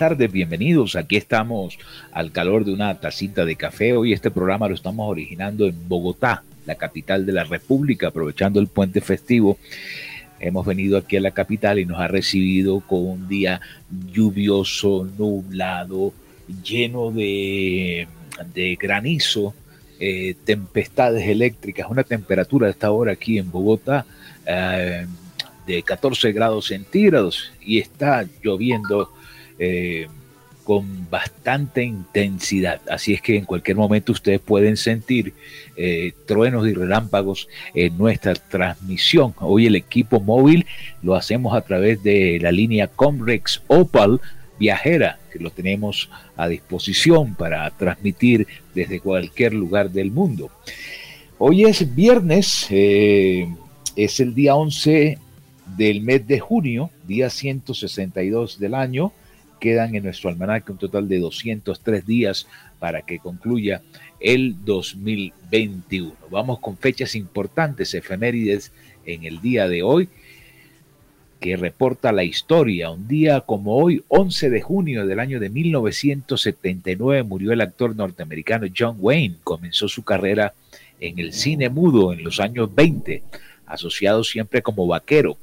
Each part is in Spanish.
Tardes, bienvenidos. Aquí estamos al calor de una tacita de café. Hoy este programa lo estamos originando en Bogotá, la capital de la República, aprovechando el puente festivo. Hemos venido aquí a la capital y nos ha recibido con un día lluvioso, nublado, lleno de, granizo, eh, tempestades eléctricas, una temperatura a esta hora aquí en Bogotá. Eh, de 14 grados centígrados y está lloviendo eh, con bastante intensidad. Así es que en cualquier momento ustedes pueden sentir eh, truenos y relámpagos en nuestra transmisión. Hoy el equipo móvil lo hacemos a través de la línea Comrex Opal viajera que lo tenemos a disposición para transmitir desde cualquier lugar del mundo. Hoy es viernes, eh, es el día 11 del mes de junio, día 162 del año. Quedan en nuestro almanaque un total de 203 días para que concluya el 2021. Vamos con fechas importantes, efemérides en el día de hoy, que reporta la historia. Un día como hoy, 11 de junio del año de 1979, murió el actor norteamericano John Wayne. Comenzó su carrera en el cine mudo en los años 20, asociado siempre como vaquero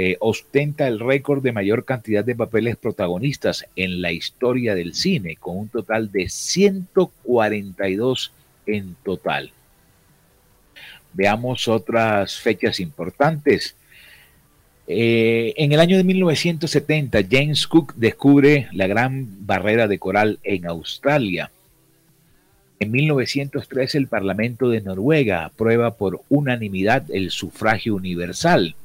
eh, ostenta el récord de mayor cantidad de papeles protagonistas en la historia del cine, con un total de 142 en total. Veamos otras fechas importantes. Eh, en el año de 1970, James Cook descubre la gran barrera de coral en Australia. En 1903, el Parlamento de Noruega aprueba por unanimidad el sufragio universal.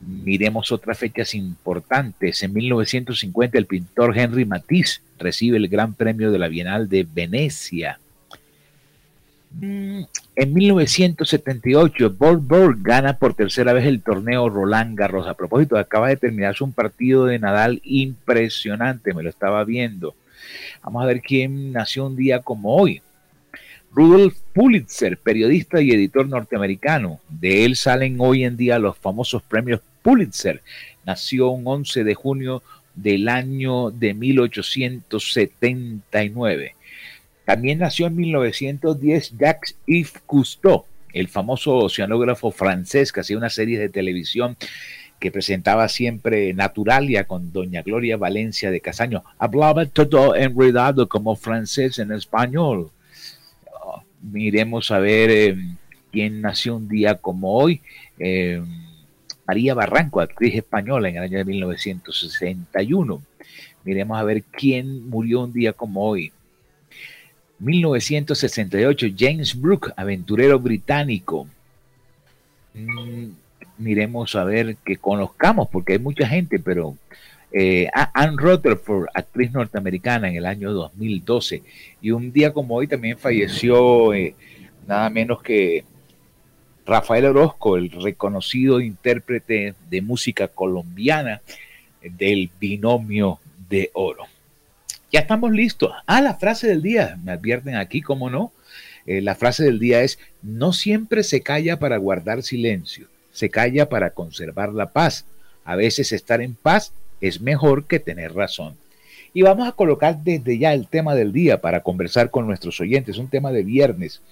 Miremos otras fechas importantes. En 1950 el pintor Henry Matisse recibe el Gran Premio de la Bienal de Venecia. Mm, en 1978, Bob Burr gana por tercera vez el torneo Roland Garros. A propósito, acaba de terminarse un partido de Nadal impresionante, me lo estaba viendo. Vamos a ver quién nació un día como hoy. Rudolf Pulitzer, periodista y editor norteamericano. De él salen hoy en día los famosos premios Pulitzer. Nació un 11 de junio del año de 1879. También nació en 1910 Jacques Yves Cousteau, el famoso oceanógrafo francés que hacía una serie de televisión que presentaba siempre Naturalia con doña Gloria Valencia de Casaño. Hablaba todo enredado como francés en español. Oh, miremos a ver eh, quién nació un día como hoy. Eh, María Barranco, actriz española en el año de 1961. Miremos a ver quién murió un día como hoy. 1968, James Brooke, aventurero británico. Mm, miremos a ver que conozcamos, porque hay mucha gente, pero eh, Anne Rutherford, actriz norteamericana en el año 2012. Y un día como hoy también falleció eh, nada menos que Rafael Orozco, el reconocido intérprete de música colombiana del binomio de oro. Ya estamos listos. Ah, la frase del día, me advierten aquí, ¿cómo no? Eh, la frase del día es, no siempre se calla para guardar silencio, se calla para conservar la paz. A veces estar en paz es mejor que tener razón. Y vamos a colocar desde ya el tema del día para conversar con nuestros oyentes, un tema de viernes.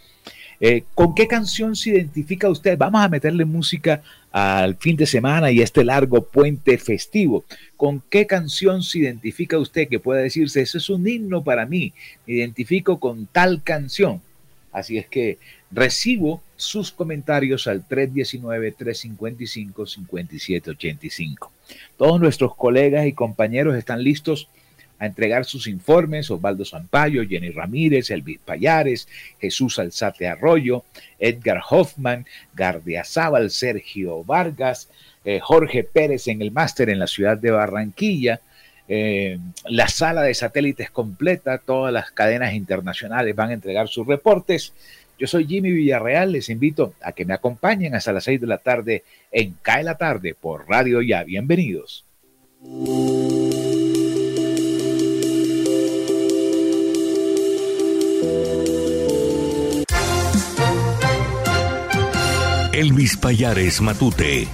Eh, ¿Con qué canción se identifica usted? Vamos a meterle música al fin de semana y este largo puente festivo. ¿Con qué canción se identifica usted que pueda decirse, eso es un himno para mí, me identifico con tal canción? Así es que recibo sus comentarios al 319-355-5785. Todos nuestros colegas y compañeros están listos a entregar sus informes Osvaldo Zampayo, Jenny Ramírez, Elvis Payares, Jesús Alzate Arroyo, Edgar Hoffman, Gardiazabal, Sergio Vargas, eh, Jorge Pérez en el máster en la ciudad de Barranquilla. Eh, la sala de satélites completa, todas las cadenas internacionales van a entregar sus reportes. Yo soy Jimmy Villarreal, les invito a que me acompañen hasta las 6 de la tarde en CAE la tarde por Radio Ya. Bienvenidos. Elvis Payares Matute.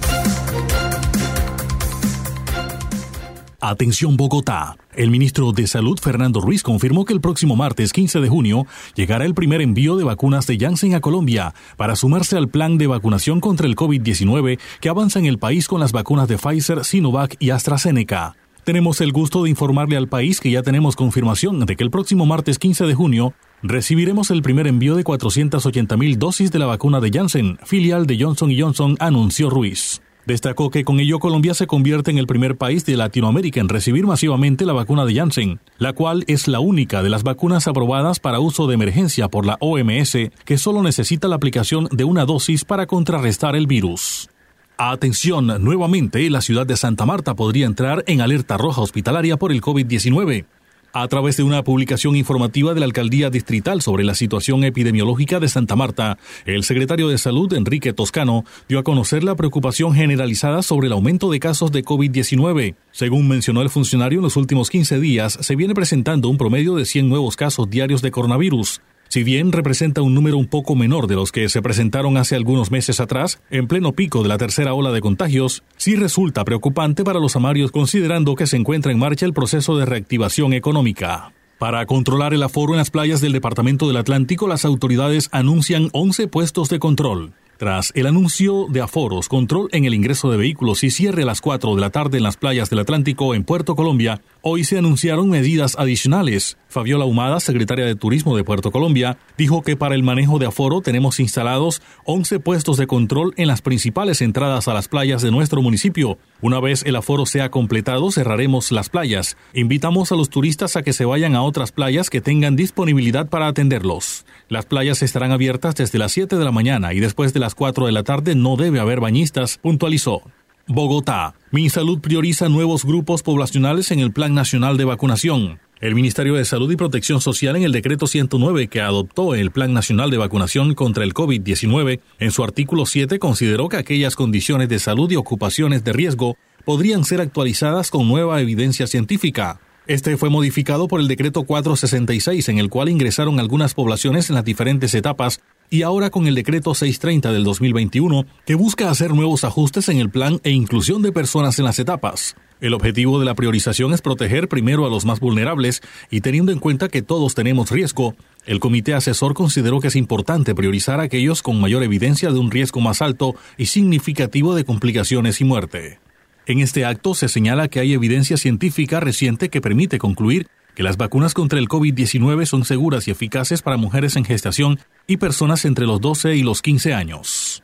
Atención Bogotá. El ministro de Salud, Fernando Ruiz, confirmó que el próximo martes 15 de junio llegará el primer envío de vacunas de Janssen a Colombia para sumarse al plan de vacunación contra el COVID-19 que avanza en el país con las vacunas de Pfizer, Sinovac y AstraZeneca. Tenemos el gusto de informarle al país que ya tenemos confirmación de que el próximo martes 15 de junio recibiremos el primer envío de 480 mil dosis de la vacuna de Janssen, filial de Johnson Johnson, anunció Ruiz. Destacó que con ello Colombia se convierte en el primer país de Latinoamérica en recibir masivamente la vacuna de Janssen, la cual es la única de las vacunas aprobadas para uso de emergencia por la OMS que solo necesita la aplicación de una dosis para contrarrestar el virus. Atención, nuevamente la ciudad de Santa Marta podría entrar en alerta roja hospitalaria por el COVID-19 a través de una publicación informativa de la Alcaldía Distrital sobre la situación epidemiológica de Santa Marta, el secretario de Salud, Enrique Toscano, dio a conocer la preocupación generalizada sobre el aumento de casos de COVID-19. Según mencionó el funcionario, en los últimos 15 días se viene presentando un promedio de 100 nuevos casos diarios de coronavirus. Si bien representa un número un poco menor de los que se presentaron hace algunos meses atrás, en pleno pico de la tercera ola de contagios, sí resulta preocupante para los amarios considerando que se encuentra en marcha el proceso de reactivación económica. Para controlar el aforo en las playas del Departamento del Atlántico, las autoridades anuncian 11 puestos de control. Tras el anuncio de aforos, control en el ingreso de vehículos y cierre a las 4 de la tarde en las playas del Atlántico en Puerto Colombia, hoy se anunciaron medidas adicionales. Fabiola Humada, secretaria de Turismo de Puerto Colombia, dijo que para el manejo de aforo tenemos instalados 11 puestos de control en las principales entradas a las playas de nuestro municipio. Una vez el aforo sea completado, cerraremos las playas. Invitamos a los turistas a que se vayan a otras playas que tengan disponibilidad para atenderlos. Las playas estarán abiertas desde las 7 de la mañana y después de las 4 de la tarde no debe haber bañistas, puntualizó. Bogotá. MinSalud prioriza nuevos grupos poblacionales en el Plan Nacional de Vacunación. El Ministerio de Salud y Protección Social en el decreto 109 que adoptó el Plan Nacional de Vacunación contra el COVID-19, en su artículo 7 consideró que aquellas condiciones de salud y ocupaciones de riesgo podrían ser actualizadas con nueva evidencia científica. Este fue modificado por el decreto 466 en el cual ingresaron algunas poblaciones en las diferentes etapas y ahora con el decreto 630 del 2021 que busca hacer nuevos ajustes en el plan e inclusión de personas en las etapas. El objetivo de la priorización es proteger primero a los más vulnerables y teniendo en cuenta que todos tenemos riesgo, el comité asesor consideró que es importante priorizar aquellos con mayor evidencia de un riesgo más alto y significativo de complicaciones y muerte. En este acto se señala que hay evidencia científica reciente que permite concluir que las vacunas contra el COVID-19 son seguras y eficaces para mujeres en gestación y personas entre los 12 y los 15 años.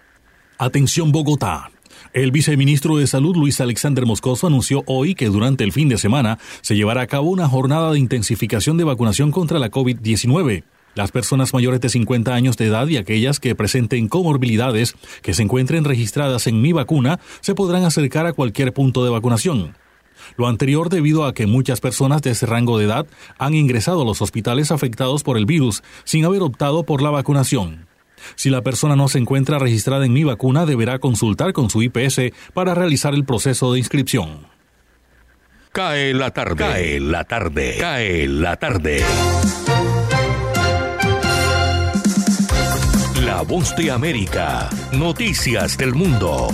Atención Bogotá. El viceministro de Salud Luis Alexander Moscoso anunció hoy que durante el fin de semana se llevará a cabo una jornada de intensificación de vacunación contra la COVID-19. Las personas mayores de 50 años de edad y aquellas que presenten comorbilidades que se encuentren registradas en Mi Vacuna se podrán acercar a cualquier punto de vacunación. Lo anterior debido a que muchas personas de ese rango de edad han ingresado a los hospitales afectados por el virus sin haber optado por la vacunación. Si la persona no se encuentra registrada en mi vacuna, deberá consultar con su IPS para realizar el proceso de inscripción. Cae la tarde. Cae la tarde. Cae la tarde. La voz de América. Noticias del mundo.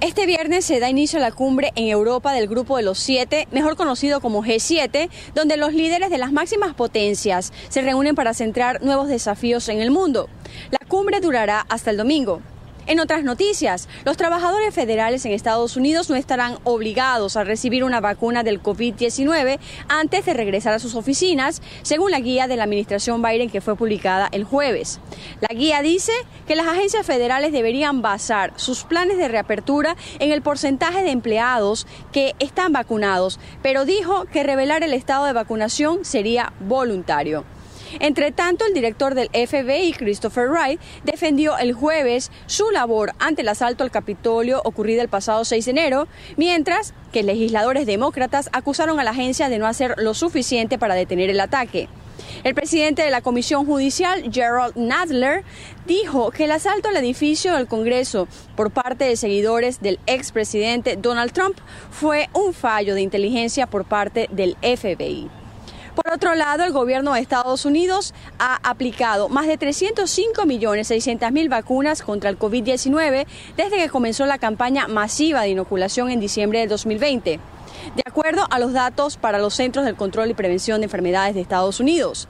Este viernes se da inicio a la cumbre en Europa del Grupo de los Siete, mejor conocido como G7, donde los líderes de las máximas potencias se reúnen para centrar nuevos desafíos en el mundo. La cumbre durará hasta el domingo. En otras noticias, los trabajadores federales en Estados Unidos no estarán obligados a recibir una vacuna del COVID-19 antes de regresar a sus oficinas, según la guía de la administración Biden que fue publicada el jueves. La guía dice que las agencias federales deberían basar sus planes de reapertura en el porcentaje de empleados que están vacunados, pero dijo que revelar el estado de vacunación sería voluntario. Entre tanto, el director del FBI, Christopher Wright, defendió el jueves su labor ante el asalto al Capitolio ocurrido el pasado 6 de enero, mientras que legisladores demócratas acusaron a la agencia de no hacer lo suficiente para detener el ataque. El presidente de la Comisión Judicial, Gerald Nadler, dijo que el asalto al edificio del Congreso por parte de seguidores del expresidente Donald Trump fue un fallo de inteligencia por parte del FBI. Por otro lado, el gobierno de Estados Unidos ha aplicado más de 305 millones 600 mil vacunas contra el COVID-19 desde que comenzó la campaña masiva de inoculación en diciembre de 2020, de acuerdo a los datos para los Centros del Control y Prevención de Enfermedades de Estados Unidos.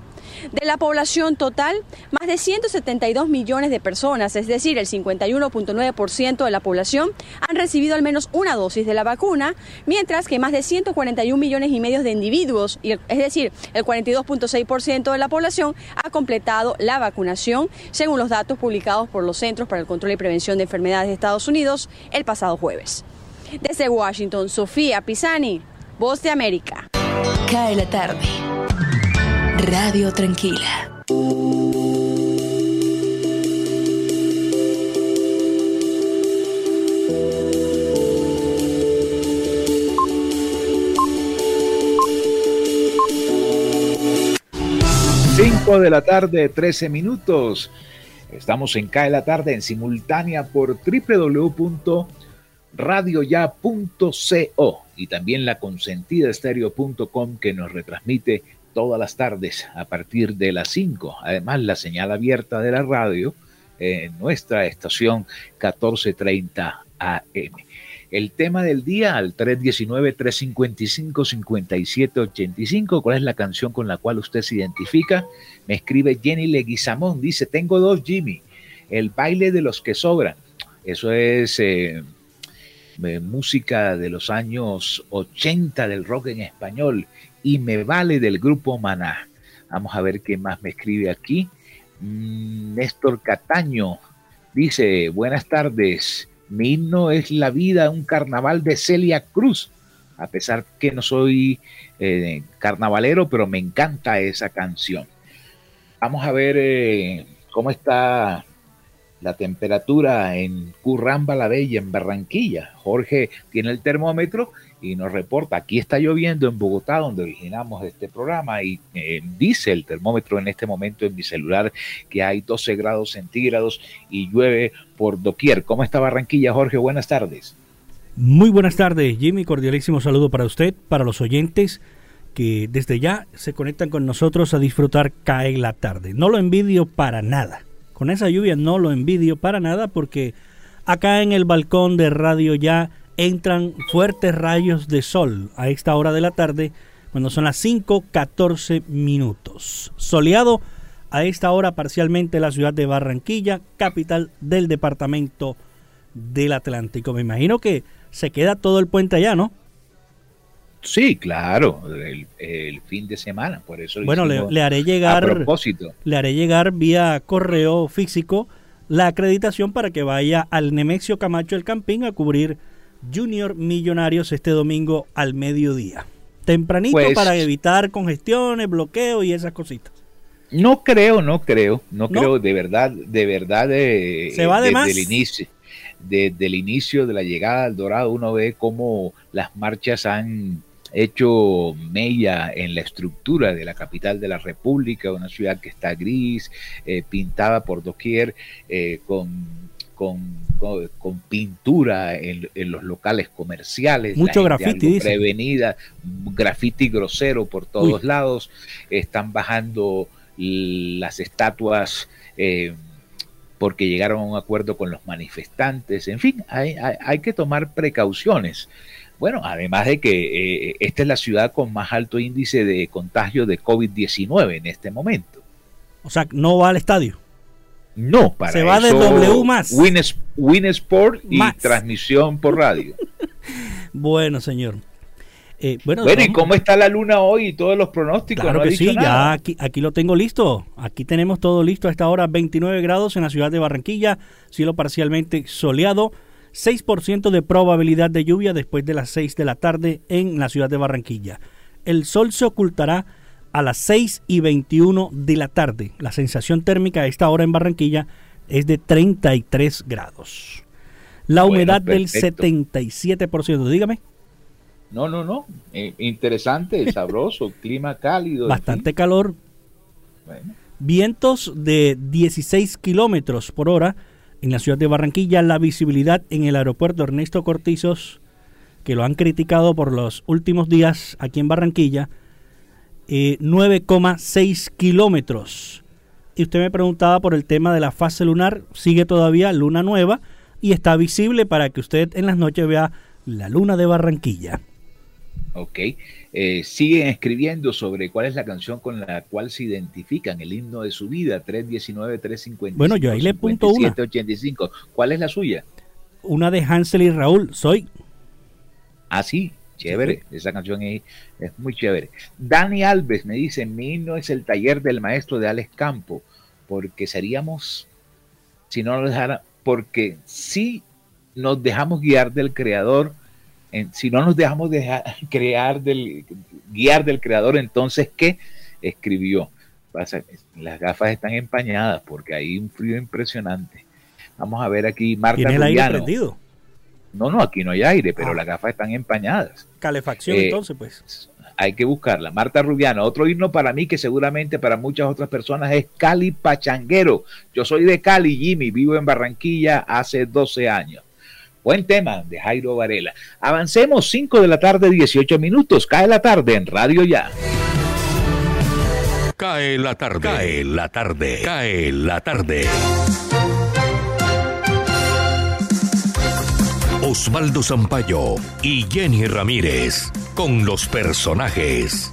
De la población total, más de 172 millones de personas, es decir, el 51.9% de la población, han recibido al menos una dosis de la vacuna, mientras que más de 141 millones y medio de individuos, es decir, el 42.6% de la población, ha completado la vacunación, según los datos publicados por los Centros para el Control y Prevención de Enfermedades de Estados Unidos el pasado jueves. Desde Washington, Sofía Pisani, Voz de América. Cae la tarde. Radio Tranquila. Cinco de la tarde, 13 minutos. Estamos en CAE la tarde en simultánea por www.radioya.co y también la consentidaestereo.com que nos retransmite todas las tardes a partir de las 5. Además, la señal abierta de la radio en nuestra estación 1430 AM. El tema del día al 319-355-5785. ¿Cuál es la canción con la cual usted se identifica? Me escribe Jenny Leguizamón. Dice, tengo dos Jimmy. El baile de los que sobran. Eso es eh, eh, música de los años 80 del rock en español y me vale del grupo Maná. Vamos a ver qué más me escribe aquí. Mm, Néstor Cataño dice, buenas tardes, mi himno es La vida, un carnaval de Celia Cruz, a pesar que no soy eh, carnavalero, pero me encanta esa canción. Vamos a ver eh, cómo está la temperatura en Curramba la Bella, en Barranquilla. Jorge tiene el termómetro y nos reporta, aquí está lloviendo en Bogotá, donde originamos este programa, y eh, dice el termómetro en este momento en mi celular que hay 12 grados centígrados y llueve por doquier. ¿Cómo está Barranquilla, Jorge? Buenas tardes. Muy buenas tardes, Jimmy. Cordialísimo saludo para usted, para los oyentes que desde ya se conectan con nosotros a disfrutar Cae la tarde. No lo envidio para nada. Con esa lluvia no lo envidio para nada porque acá en el balcón de Radio Ya entran fuertes rayos de sol a esta hora de la tarde, cuando son las 5.14 minutos. Soleado a esta hora parcialmente la ciudad de Barranquilla, capital del departamento del Atlántico. Me imagino que se queda todo el puente allá, ¿no? Sí, claro, el, fin de semana, por eso. Bueno, le, haré llegar. A propósito. Le haré llegar vía correo físico la acreditación para que vaya al Nemexio Camacho el Campín a cubrir Junior Millonarios este domingo al mediodía. Tempranito pues para evitar congestiones, bloqueo y esas cositas. No creo, no creo, no, creo, de verdad, de verdad, de, se va de desde el inicio, desde el inicio de la llegada al Dorado, uno ve cómo las marchas han hecho mella en la estructura de la capital de la República, una ciudad que está gris, eh, pintada por doquier, eh, con con, pintura en, los locales comerciales. Mucho grafiti. Prevenida, grafiti grosero por todos lados. Están bajando las estatuas eh, porque llegaron a un acuerdo con los manifestantes. En fin, hay, hay, que tomar precauciones. Bueno, además de que eh, esta es la ciudad con más alto índice de contagio de COVID-19 en este momento. O sea, no va al estadio. No, para Se va de W más. Win, Sport y transmisión por radio. bueno, señor. Eh, bueno, ¿y cómo está la luna hoy y todos los pronósticos? Claro que sí, ya aquí, aquí lo tengo listo. Aquí tenemos todo listo a esta hora, 29 grados en la ciudad de Barranquilla, cielo parcialmente soleado, 6% de probabilidad de lluvia después de las 6 de la tarde en la ciudad de Barranquilla. El sol se ocultará a las 6 y 21 de la tarde. La sensación térmica a esta hora en Barranquilla es de 33 grados. La humedad del 77%, dígame. No, no, no. Eh, interesante, sabroso, clima cálido. Bastante calor. Vientos de 16 kilómetros por hora en la ciudad de Barranquilla. La visibilidad en el aeropuerto Ernesto Cortizos, que lo han criticado por los últimos días aquí en Barranquilla, 9,6 kilómetros. Y usted me preguntaba por el tema de la fase lunar, sigue todavía luna nueva y está visible para que usted en las noches vea la luna de Barranquilla. Ok. Eh, siguen escribiendo sobre cuál es la canción con la cual se identifican, el himno de su vida, 319-355. Bueno, yo ahí le punto una. ¿Cuál es la suya? Una de Hansel y Raúl, Soy. Ah, sí, chévere. Esa canción es, es, muy chévere. Dani Alves me dice, mi himno es el taller del maestro de Alex Campo, porque seríamos, si no nos dejara, porque si nos dejamos guiar del creador, si no nos dejamos dejar, crear del, guiar del creador, entonces, ¿qué? Escribió. las gafas están empañadas porque hay un frío impresionante. Vamos a ver aquí, Marta ¿Tiene el aire prendido? No, no, aquí no hay aire, pero ah. las gafas están empañadas. Calefacción, eh, entonces, pues. Hay que buscarla. Marta Rubiano, otro himno para mí que seguramente para muchas otras personas es Cali Pachanguero. Yo soy de Cali, Jimmy, vivo en Barranquilla hace 12 años. Buen tema de Jairo Varela. Avancemos 5 de la tarde, 18 minutos. Cae la tarde en Radio Ya. Cae la tarde. Cae la tarde. Cae la tarde. Osvaldo Zampayo y Jenny Ramírez con los personajes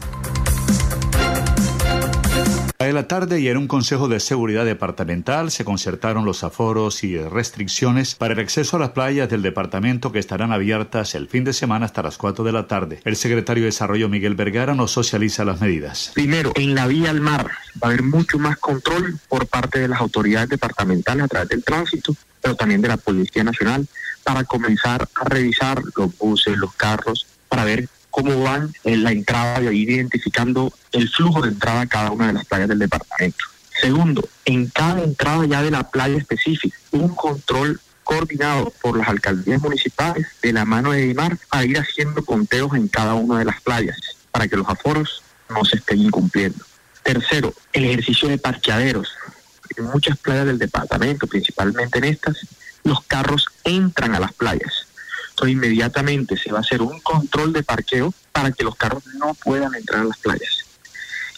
de la tarde y en un Consejo de Seguridad Departamental se concertaron los aforos y restricciones para el acceso a las playas del departamento que estarán abiertas el fin de semana hasta las 4 de la tarde. El secretario de Desarrollo Miguel Vergara nos socializa las medidas. Primero, en la vía al mar va a haber mucho más control por parte de las autoridades departamentales a través del tránsito, pero también de la Policía Nacional para comenzar a revisar los buses, los carros, para ver cómo van en la entrada y ir identificando el flujo de entrada a cada una de las playas del departamento. Segundo, en cada entrada ya de la playa específica, un control coordinado por las alcaldías municipales de la mano de Dimar a ir haciendo conteos en cada una de las playas para que los aforos no se estén incumpliendo. Tercero, el ejercicio de parqueaderos. En muchas playas del departamento, principalmente en estas, los carros entran a las playas entonces inmediatamente se va a hacer un control de parqueo para que los carros no puedan entrar a las playas.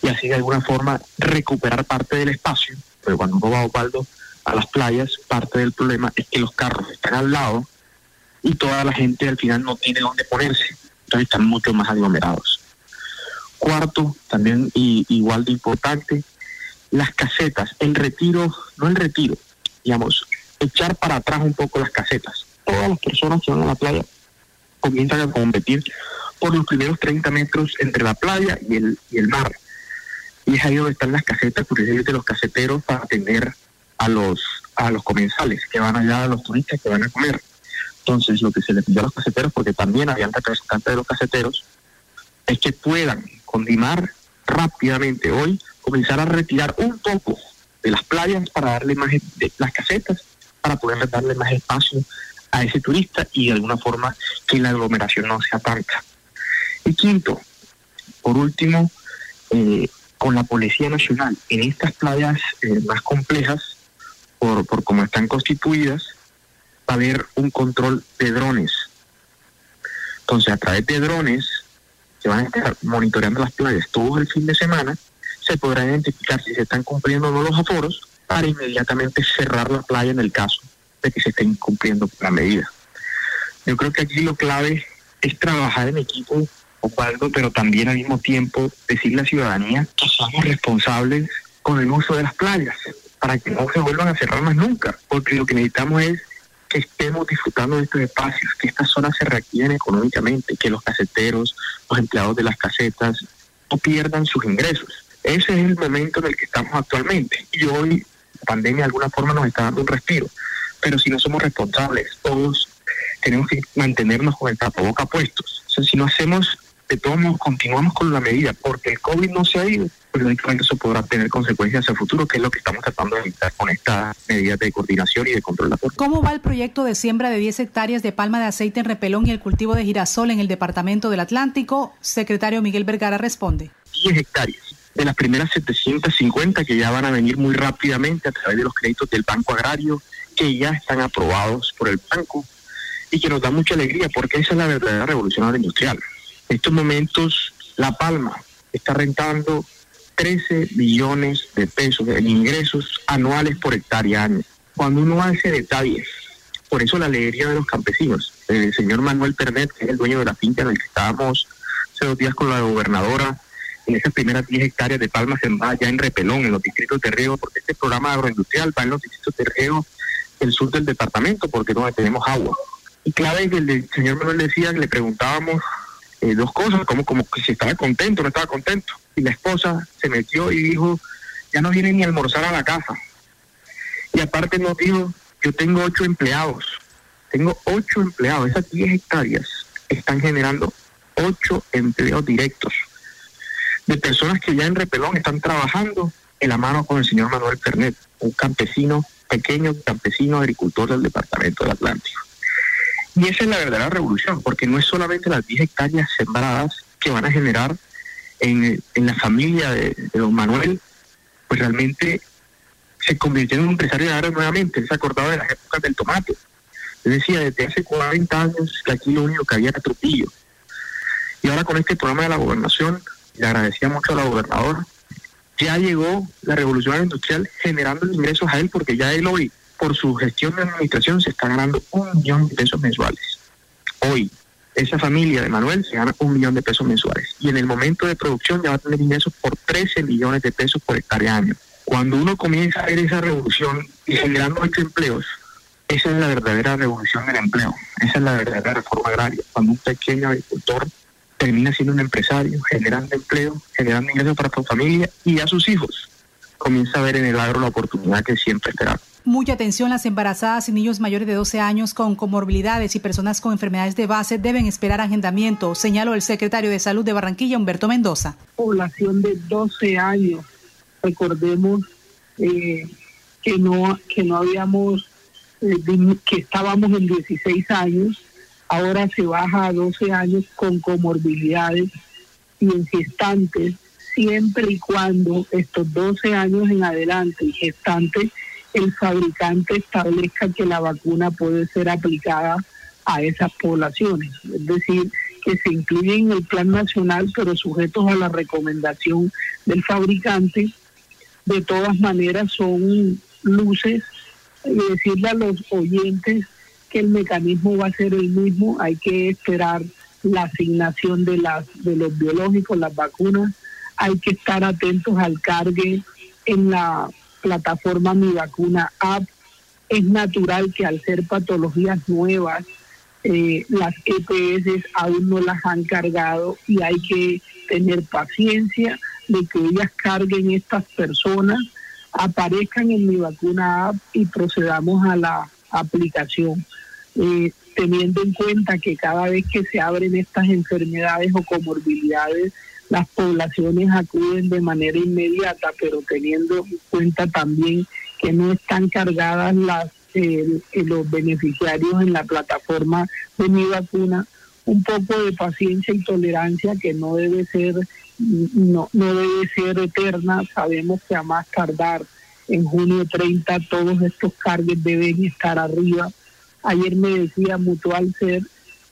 Y así de alguna forma recuperar parte del espacio. Pero cuando uno va Osvaldo a las playas, parte del problema es que los carros están al lado y toda la gente al final no tiene dónde ponerse. Entonces están mucho más aglomerados. Cuarto, también y, igual de importante, las casetas, el retiro, no el retiro, digamos, echar para atrás un poco las casetas todas las personas que van a la playa comienzan a competir por los primeros 30 metros entre la playa y el, y el mar. Y es ahí donde están las casetas, de los caseteros para atender a los, a los comensales que van allá, a los turistas que van a comer. Entonces, lo que se les pidió a los caseteros, porque también habían representantes de los caseteros, es que puedan condimar rápidamente hoy, comenzar a retirar un poco de las playas para darle más, de las casetas, para poder darle más espacio a ese turista y de alguna forma que la aglomeración no sea tanta. Y quinto, por último, eh, con la Policía Nacional en estas playas eh, más complejas, por, por cómo están constituidas, va a haber un control de drones. Entonces, a través de drones que van a estar monitoreando las playas todo el fin de semana, se podrá identificar si se están cumpliendo o no los aforos para inmediatamente cerrar la playa en el caso de que se esté incumpliendo la medida. Yo creo que aquí lo clave es trabajar en equipo, Osvaldo, pero también al mismo tiempo decirle a la ciudadanía que somos responsables con el uso de las playas, para que no se vuelvan a cerrar más nunca, porque lo que necesitamos es que estemos disfrutando de estos espacios, que estas zonas se reactiven económicamente, que los caseteros, los empleados de las casetas no pierdan sus ingresos. Ese es el momento en el que estamos actualmente. Y hoy pandemia de alguna forma nos está dando un respiro pero si no somos responsables, todos tenemos que mantenernos con el tapaboca puestos. O sea, si no hacemos, de todos modos, continuamos con la medida, porque el COVID no se ha ido, pues lógicamente eso podrá tener consecuencias hacia el futuro, que es lo que estamos tratando de evitar con estas medidas de coordinación y de control ¿Cómo va el proyecto de siembra de 10 hectáreas de palma de aceite en repelón y el cultivo de girasol en el departamento del Atlántico? Secretario Miguel Vergara responde. 10 hectáreas de las primeras 750 que ya van a venir muy rápidamente a través de los créditos del Banco Agrario que ya están aprobados por el banco y que nos da mucha alegría porque esa es la verdadera revolución agroindustrial. En estos momentos, La Palma está rentando 13 millones de pesos en ingresos anuales por hectárea. Cuando uno hace detalles, por eso la alegría de los campesinos. El señor Manuel Pernet, que es el dueño de la finca en el que estábamos hace dos días con la gobernadora, en esas primeras 10 hectáreas de palmas sembradas ya en Repelón, en los distritos de Riego, porque este programa agroindustrial va en los distritos de Riego del sur del departamento, porque no tenemos agua. Y clave que el señor Manuel decía, le preguntábamos eh, dos cosas, como, como que si estaba contento no estaba contento. Y la esposa se metió y dijo, ya no viene ni a almorzar a la casa. Y aparte nos dijo, yo tengo ocho empleados, tengo ocho empleados, esas 10 hectáreas están generando ocho empleos directos de personas que ya en Repelón están trabajando en la mano con el señor Manuel Pernet, un campesino, pequeño campesino agricultor del departamento del Atlántico. Y esa es la verdadera revolución, porque no es solamente las 10 hectáreas sembradas que van a generar en, la familia de, don Manuel, pues realmente se convirtió en un empresario de agro nuevamente. Él se acordaba de las épocas del tomate. Él decía, desde hace 40 años que aquí lo único que había era tropillo. Y ahora con este programa de la gobernación, le agradecía mucho a la gobernadora, ya llegó la revolución industrial generando ingresos a él porque ya él hoy, por su gestión de administración, se está ganando un millón de pesos mensuales. Hoy, esa familia de Manuel se gana un millón de pesos mensuales y en el momento de producción ya va a tener ingresos por 13 millones de pesos por hectárea año. Cuando uno comienza a ver esa revolución y generando ocho empleos, esa es la verdadera revolución del empleo, esa es la verdadera reforma agraria. Cuando un pequeño agricultor termina siendo un empresario, generando empleo, generando ingresos para su familia y a sus hijos. Comienza a ver en el agro la oportunidad que siempre esperaba. Mucha atención, las embarazadas y niños mayores de 12 años con comorbilidades y personas con enfermedades de base deben esperar agendamiento, señaló el secretario de Salud de Barranquilla, Humberto Mendoza. Población de 12 años, recordemos eh, que, no, que no habíamos, eh, que estábamos en 16 años, ahora se baja a 12 años con comorbilidades y en gestantes, siempre y cuando estos 12 años en adelante y gestantes, el fabricante establezca que la vacuna puede ser aplicada a esas poblaciones. Es decir, que se incluyen en el plan nacional, pero sujetos a la recomendación del fabricante. De todas maneras, son luces y decirle a los oyentes que el mecanismo va a ser el mismo, hay que esperar la asignación de las de los biológicos, las vacunas, hay que estar atentos al cargue en la plataforma Mi Vacuna App. Es natural que al ser patologías nuevas, eh, las EPS aún no las han cargado y hay que tener paciencia de que ellas carguen estas personas, aparezcan en Mi Vacuna App y procedamos a la aplicación. Eh, teniendo en cuenta que cada vez que se abren estas enfermedades o comorbilidades, las poblaciones acuden de manera inmediata, pero teniendo en cuenta también que no están cargadas las los beneficiarios en la plataforma de mi vacuna, un poco de paciencia y tolerancia que no debe ser no, no debe ser eterna. Sabemos que a más tardar en junio 30 todos estos cargos deben estar arriba. Ayer me decía Mutual Ser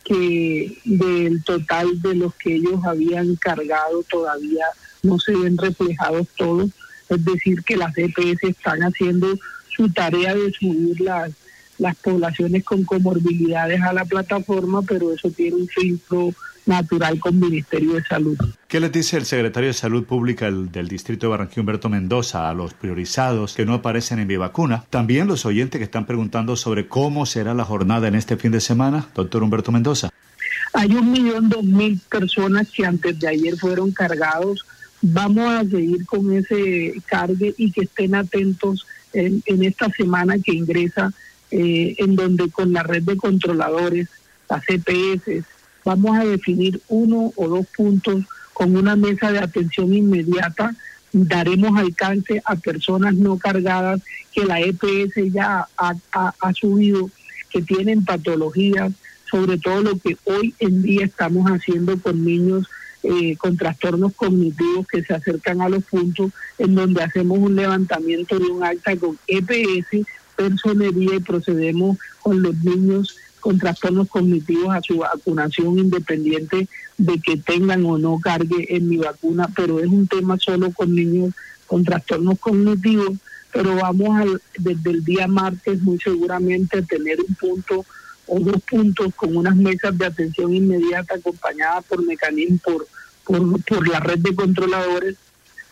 que del total de los que ellos habían cargado todavía no se ven reflejados todos, es decir, que las EPS están haciendo su tarea de subir las, las poblaciones con comorbilidades a la plataforma, pero eso tiene un filtro natural con Ministerio de Salud. ¿Qué les dice el secretario de Salud Pública del Distrito de Barranquilla, Humberto Mendoza, a los priorizados que no aparecen en mi vacuna? También los oyentes que están preguntando sobre cómo será la jornada en este fin de semana, doctor Humberto Mendoza. Hay un millón dos mil personas que antes de ayer fueron cargados. Vamos a seguir con ese cargue y que estén atentos en, esta semana que ingresa, eh, en donde con la red de controladores, las CPS, vamos a definir uno o dos puntos con una mesa de atención inmediata. Daremos alcance a personas no cargadas que la EPS ya ha, subido, que tienen patologías, sobre todo lo que hoy en día estamos haciendo con niños eh, con trastornos cognitivos que se acercan a los puntos en donde hacemos un levantamiento de un acta con EPS, personería y procedemos con los niños con trastornos cognitivos a su vacunación independiente de que tengan o no cargue en mi vacuna, pero es un tema solo con niños con trastornos cognitivos, pero vamos al, desde el día martes muy seguramente a tener un punto o dos puntos con unas mesas de atención inmediata acompañadas por mecanismos, por, por, por la red de controladores,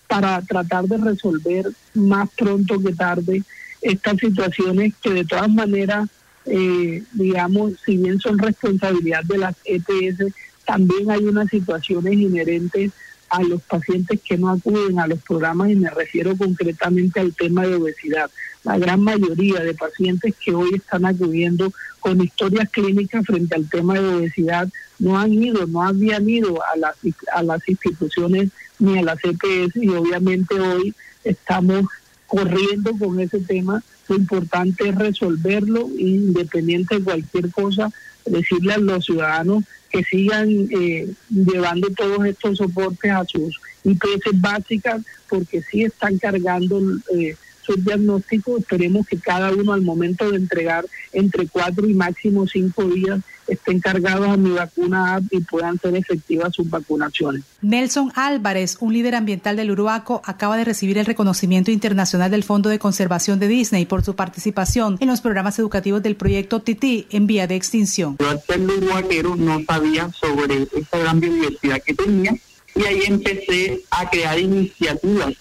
para tratar de resolver más pronto que tarde estas situaciones que de todas maneras eh, digamos, si bien son responsabilidad de las EPS, también hay unas situaciones inherentes a los pacientes que no acuden a los programas y me refiero concretamente al tema de obesidad. La gran mayoría de pacientes que hoy están acudiendo con historias clínicas frente al tema de obesidad no han ido, no habían ido a las, a las instituciones ni a las EPS y obviamente hoy estamos corriendo con ese tema lo importante es resolverlo, independiente de cualquier cosa, decirle a los ciudadanos que sigan eh, llevando todos estos soportes a sus IPS básicas, porque sí están cargando eh, sus diagnósticos. Esperemos que cada uno al momento de entregar entre cuatro y máximo cinco días estén cargados a mi vacuna y puedan ser efectivas sus vacunaciones. Nelson Álvarez, un líder ambiental del Uruaco, acaba de recibir el reconocimiento internacional del Fondo de Conservación de Disney por su participación en los programas educativos del proyecto Titi en vía de extinción. Yo al ser uruguaquero no sabía sobre esa gran biodiversidad que tenía y ahí empecé a crear iniciativas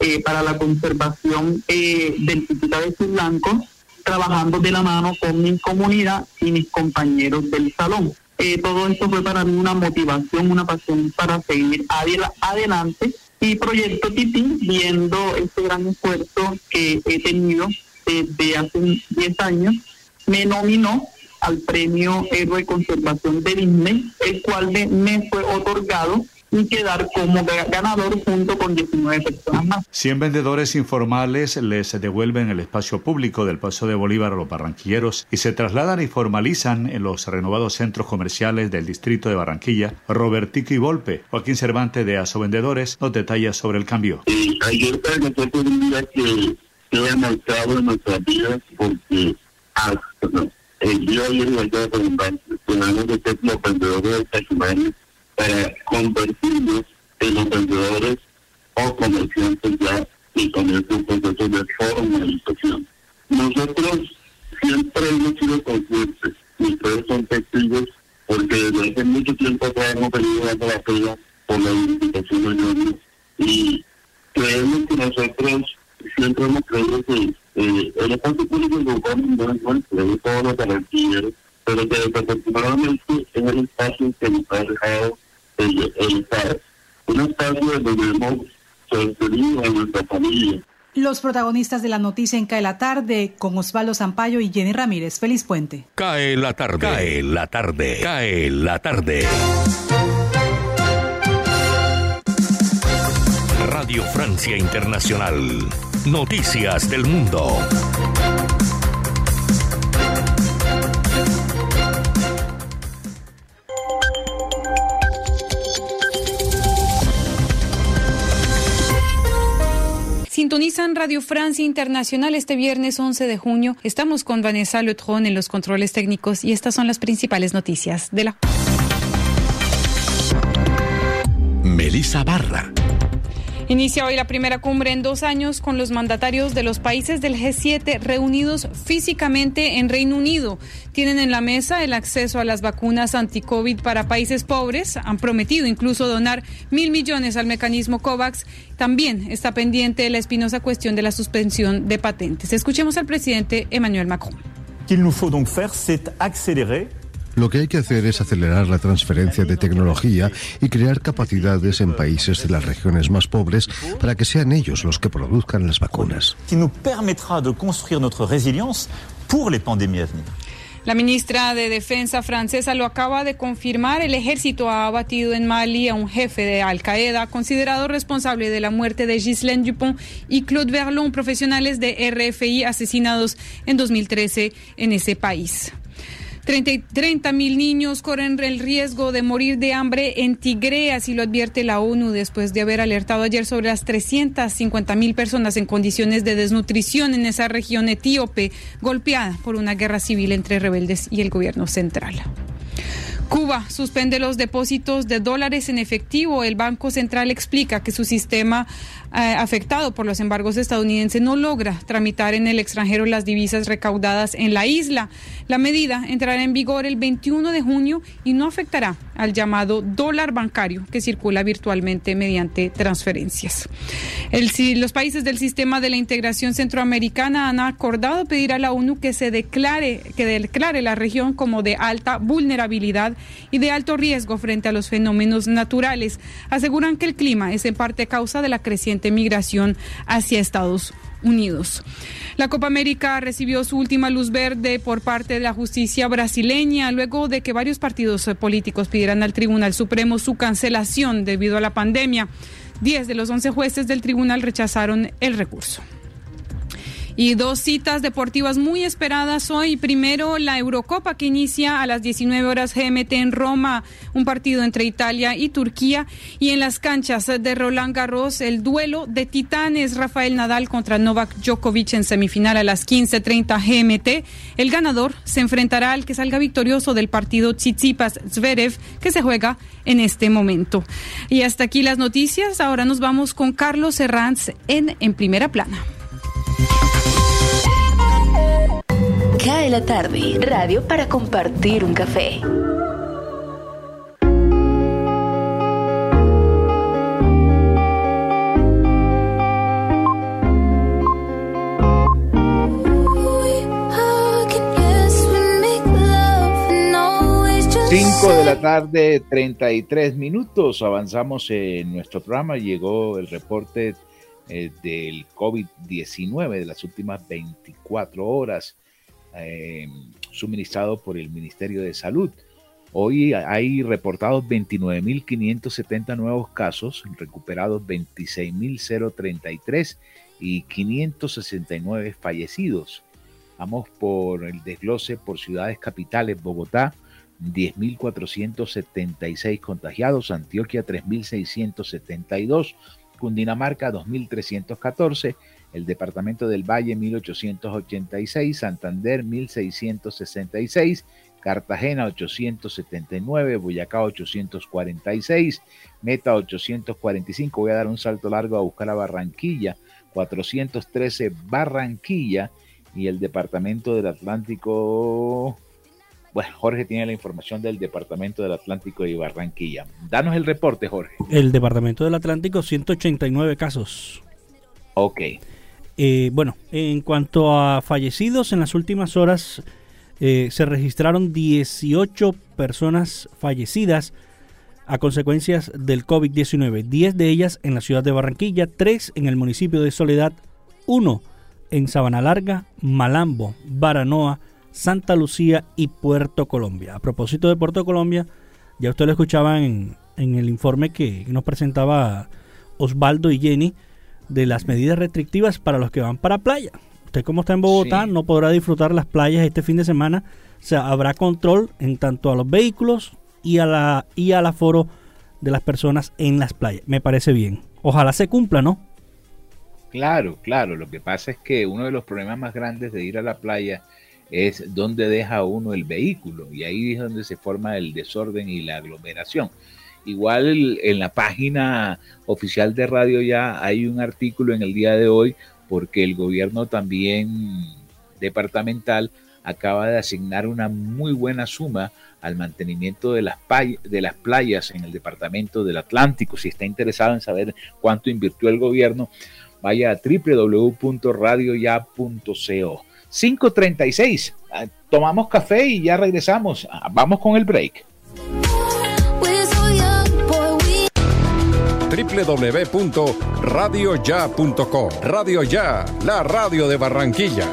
eh, para la conservación eh, del titita de sus blancos trabajando de la mano con mi comunidad y mis compañeros del salón. Eh, todo esto fue para mí una motivación, una pasión para seguir adelante y Proyecto Titi, viendo este gran esfuerzo que he tenido desde hace 10 años, me nominó al premio Héroe de Conservación de Disney, el cual me fue otorgado y quedar como ganador junto con 19 personas más. 100 vendedores informales les devuelven el espacio público del Paso de Bolívar a los barranquilleros y se trasladan y formalizan en los renovados centros comerciales del distrito de Barranquilla. Robertico y Volpe, Joaquín Cervantes de Aso Vendedores, nos detalla sobre el cambio. Eh, ayer para nosotros un día que queda marcado en nuestras vidas porque hasta el día de ayer, tenemos que ser los vendedores de para convertirlos en los vendedores o comerciantes ya y comienza un proceso de formalización. Nosotros siempre hemos sido conscientes, y ustedes son testigos, porque desde hace mucho tiempo ya hemos venido dando la pena por la identificación de normas y creemos que nosotros siempre hemos creído que eh, el espacio público es un no es nuestro, de todos los garantilleros, pero que desafortunadamente es el espacio que nos ha dejado los protagonistas de la noticia en Cae la Tarde con Osvaldo Zampayo y Jenny Ramírez. Feliz puente. Cae la tarde. Cae la tarde. Cae la tarde. Radio Francia Internacional. Noticias del Mundo. Radio Francia Internacional este viernes 11 de junio. Estamos con Vanessa Lutron en los controles técnicos y estas son las principales noticias de la. Melissa Barra. Inicia hoy la primera cumbre en dos años con los mandatarios de los países del G7 reunidos físicamente en Reino Unido. Tienen en la mesa el acceso a las vacunas anti-COVID para países pobres. Han prometido incluso donar mil millones al mecanismo COVAX. También está pendiente la espinosa cuestión de la suspensión de patentes. Escuchemos al presidente Emmanuel Macron. Lo que hay que hacer es acelerar la transferencia de tecnología y crear capacidades en países de las regiones más pobres para que sean ellos los que produzcan las vacunas. La ministra de Defensa francesa lo acaba de confirmar. El ejército ha abatido en Mali a un jefe de Al Qaeda considerado responsable de la muerte de Ghislaine Dupont y Claude Verlon, profesionales de RFI asesinados en 2013 en ese país. 30 mil niños corren el riesgo de morir de hambre en Tigre, así lo advierte la ONU después de haber alertado ayer sobre las 350 mil personas en condiciones de desnutrición en esa región etíope, golpeada por una guerra civil entre rebeldes y el gobierno central. Cuba suspende los depósitos de dólares en efectivo. El Banco Central explica que su sistema eh, afectado por los embargos estadounidenses no logra tramitar en el extranjero las divisas recaudadas en la isla. La medida entrará en vigor el 21 de junio y no afectará al llamado dólar bancario que circula virtualmente mediante transferencias. los países del sistema de la integración centroamericana han acordado pedir a la ONU que se declare, que declare la región como de alta vulnerabilidad y de alto riesgo frente a los fenómenos naturales. Aseguran que el clima es en parte causa de la creciente migración hacia Estados Unidos. La Copa América recibió su última luz verde por parte de la justicia brasileña luego de que varios partidos políticos pidieran al Tribunal Supremo su cancelación debido a la pandemia. Diez de los once jueces del tribunal rechazaron el recurso. Y dos citas deportivas muy esperadas hoy. Primero, la Eurocopa que inicia a las 19 horas GMT en Roma, un partido entre Italia y Turquía. Y en las canchas de Roland Garros, el duelo de titanes Rafael Nadal contra Novak Djokovic en semifinal a las 15.30 GMT. El ganador se enfrentará al que salga victorioso del partido Tsitsipas Zverev que se juega en este momento. Y hasta aquí las noticias. Ahora nos vamos con Carlos Herranz en En Primera Plana. La tarde, radio para compartir un café. Cinco de la tarde, 33 minutos. Avanzamos en nuestro programa. Llegó el reporte eh, del COVID-19 de las últimas 24 horas. Eh, suministrado por el Ministerio de Salud. Hoy hay reportados 29.570 nuevos casos, recuperados 26.033 y 569 fallecidos. Vamos por el desglose por ciudades capitales, Bogotá, 10.476 contagiados, Antioquia 3.672, Cundinamarca 2.314, el Departamento del Valle 1886, Santander 1666, Cartagena 879, Boyacá 846, Meta 845, voy a dar un salto largo a buscar a Barranquilla, 413 Barranquilla y el Departamento del Atlántico bueno, Jorge tiene la información del Departamento del Atlántico y Barranquilla. Danos el reporte, Jorge. El Departamento del Atlántico, 189 casos. Ok. Eh, bueno, en cuanto a fallecidos, en las últimas horas eh, se registraron 18 personas fallecidas a consecuencias del COVID-19. 10 de ellas en la ciudad de Barranquilla, 3 en el municipio de Soledad, 1 en Sabana Larga, Malambo, Baranoa, Santa Lucía y Puerto Colombia. A propósito de Puerto Colombia, ya usted lo escuchaba en, en el informe que nos presentaba Osvaldo y Jenny de las medidas restrictivas para los que van para playa. Usted como está en Bogotá no podrá disfrutar las playas este fin de semana. O sea, habrá control en tanto a los vehículos y a la y al aforo de las personas en las playas. Me parece bien. Ojalá se cumpla, ¿no? Claro, claro. Lo que pasa es que uno de los problemas más grandes de ir a la playa es dónde deja uno el vehículo y ahí es donde se forma el desorden y la aglomeración. Igual en la página oficial de Radio Ya hay un artículo en el día de hoy porque el gobierno también departamental acaba de asignar una muy buena suma al mantenimiento de las, de las playas en el departamento del Atlántico. Si está interesado en saber cuánto invirtió el gobierno, vaya a www.radioya.co. 5.36. Ah, tomamos café y ya regresamos. Ah, vamos con el break. www.radioya.com. Radio Ya, la radio de Barranquilla.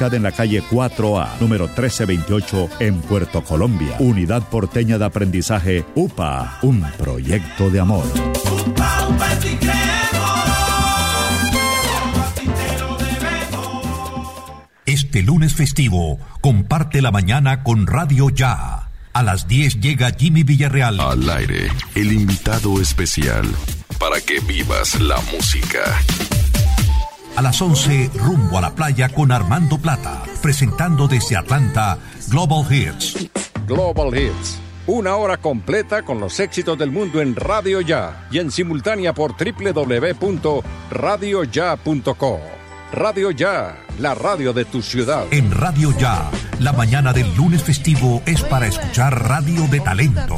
en la calle 4A, número 1328, en Puerto Colombia. Unidad Porteña de Aprendizaje UPA, un proyecto de amor. Este lunes festivo, comparte la mañana con Radio Ya. A las 10 llega Jimmy Villarreal. Al aire, el invitado especial para que vivas la música. A las 11, rumbo a la playa con Armando Plata, presentando desde Atlanta Global Hits. Global Hits. Una hora completa con los éxitos del mundo en Radio Ya y en simultánea por www.radioya.co. Radio Ya, la radio de tu ciudad. En Radio Ya, la mañana del lunes festivo es para escuchar radio de talento.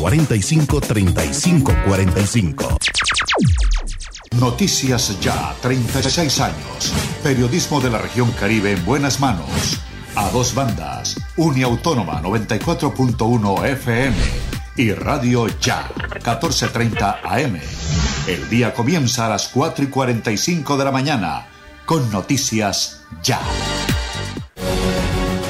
545 3545. Noticias Ya, 36 años. Periodismo de la región Caribe en buenas manos. A dos bandas. Uniautónoma 94.1 FM y Radio Ya, 1430 AM. El día comienza a las 4 y 45 de la mañana con Noticias Ya.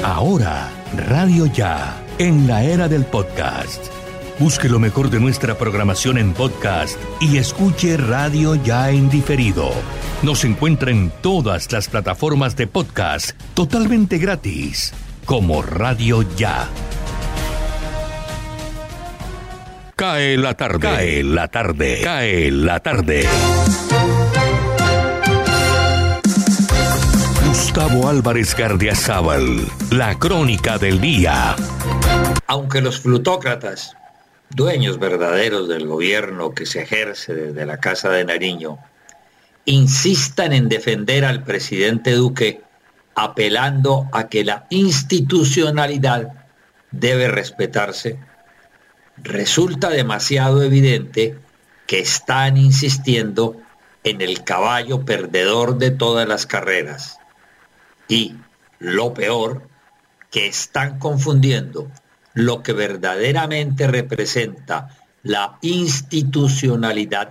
Ahora, Radio Ya, en la era del podcast. Busque lo mejor de nuestra programación en podcast y escuche Radio Ya en diferido. Nos encuentra en todas las plataformas de podcast totalmente gratis, como Radio Ya. Cae la tarde. Cae la tarde. Cae la tarde. Gustavo Álvarez Gardiazabal, la crónica del día. Aunque los plutócratas, dueños verdaderos del gobierno que se ejerce desde la Casa de Nariño, insistan en defender al presidente Duque apelando a que la institucionalidad debe respetarse, resulta demasiado evidente que están insistiendo en el caballo perdedor de todas las carreras. Y lo peor, que están confundiendo lo que verdaderamente representa la institucionalidad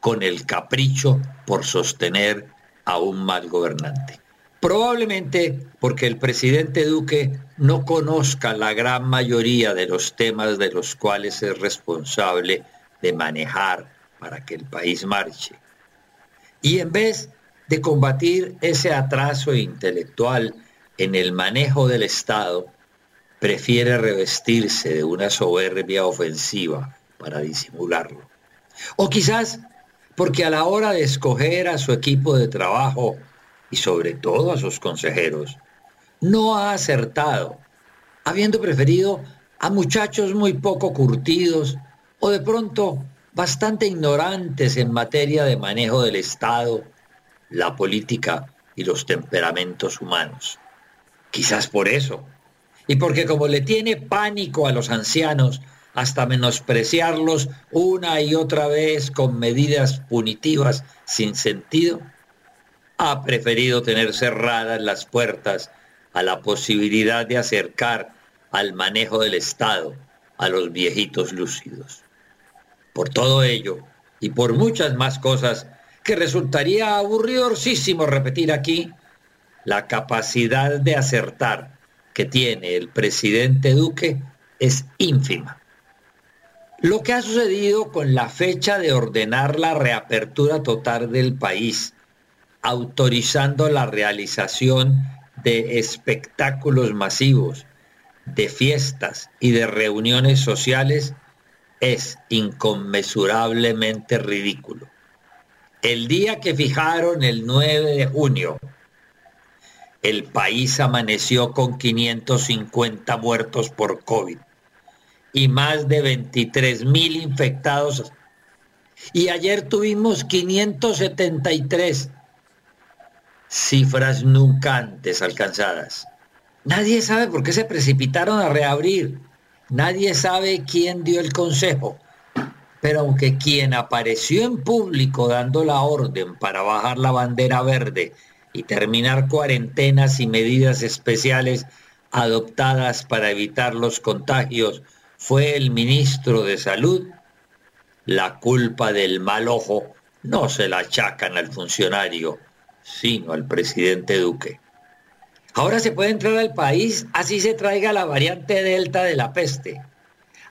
con el capricho por sostener a un mal gobernante. Probablemente porque el presidente Duque no conozca la gran mayoría de los temas de los cuales es responsable de manejar para que el país marche. Y en vez de combatir ese atraso intelectual en el manejo del Estado, prefiere revestirse de una soberbia ofensiva para disimularlo. O quizás porque a la hora de escoger a su equipo de trabajo y sobre todo a sus consejeros, no ha acertado, habiendo preferido a muchachos muy poco curtidos o de pronto bastante ignorantes en materia de manejo del Estado, la política y los temperamentos humanos. Quizás por eso, y porque como le tiene pánico a los ancianos, hasta menospreciarlos una y otra vez con medidas punitivas sin sentido, ha preferido tener cerradas las puertas a la posibilidad de acercar al manejo del Estado a los viejitos lúcidos. Por todo ello, y por muchas más cosas que resultaría aburridorcísimo repetir aquí, la capacidad de acertar que tiene el presidente Duque es ínfima. Lo que ha sucedido con la fecha de ordenar la reapertura total del país autorizando la realización de espectáculos masivos, de fiestas y de reuniones sociales es inconmensurablemente ridículo. El día que fijaron el 9 de junio, el país amaneció con 550 muertos por COVID y más de 23 mil infectados. Y ayer tuvimos 573 cifras nunca antes alcanzadas. Nadie sabe por qué se precipitaron a reabrir. Nadie sabe quién dio el consejo. Pero aunque quien apareció en público dando la orden para bajar la bandera verde y terminar cuarentenas y medidas especiales adoptadas para evitar los contagios fue el ministro de Salud, la culpa del mal ojo no se la achacan al funcionario, sino al presidente Duque. Ahora se puede entrar al país así se traiga la variante delta de la peste.